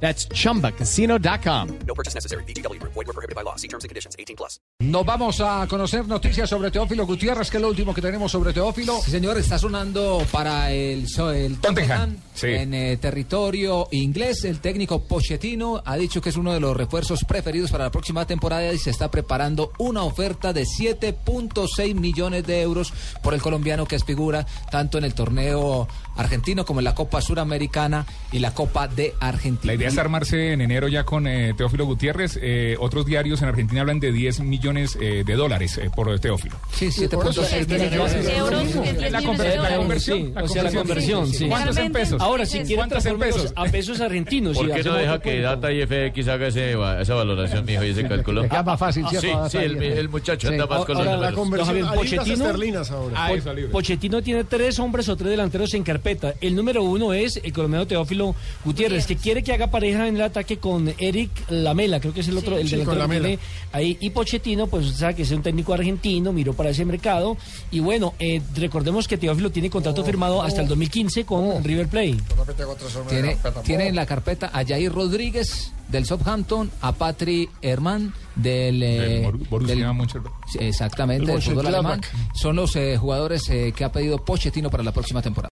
That's chumbacasino.com. No purchase necessary. BGW. Void were prohibited by law. See terms and conditions. 18 plus. Nos vamos a conocer noticias sobre Teófilo Gutiérrez, que es lo último que tenemos sobre Teófilo. Sí, señor, está sonando para el, el Tottenham, Tottenham sí. en eh, territorio inglés. El técnico Pochettino ha dicho que es uno de los refuerzos preferidos para la próxima temporada y se está preparando una oferta de 7.6 millones de euros por el colombiano que es figura tanto en el torneo argentino como en la Copa Suramericana y la Copa de Argentina. La es armarse en enero ya con eh, Teófilo Gutiérrez. Eh, otros diarios en Argentina hablan de 10 millones eh, de dólares eh, por Teófilo. Sí, 7.6 millones de euros. euros que 10 La, millones conver- de la dólares. conversión. Sí, o sea, la conversión, sí. ¿Cuántos en pesos? Ahora, si quieren ¿Cuántos en pesos? a pesos argentinos. ¿Por y qué no deja que. Data y FX haga ese, esa valoración, mijo, y ese cálculo? Queda más fácil. Sí, sí, el, muchacho anda más con los Ahora, números. don Javier, Pochettino, Ah, eso, libre. Pochettino tiene tres hombres o tres delanteros en carpeta. El número uno es el colombiano Teófilo Gutiérrez, que quiere que haga pareja en el ataque con Eric Lamela, creo que es el otro, el delantero que tiene ahí. Y Pochettino, pues sabe que es un técnico argentino, miró para ese mercado. Y bueno, eh, recordemos que Teófilo tiene contrato firmado hasta el 2015 con River Plate. Tiene, tiene en la carpeta a Jair Rodríguez del Southampton, a Patri Herman del, eh, Del. Sí, exactamente, del fútbol alemán. Son los eh, jugadores eh, que ha pedido Pochettino para la próxima temporada.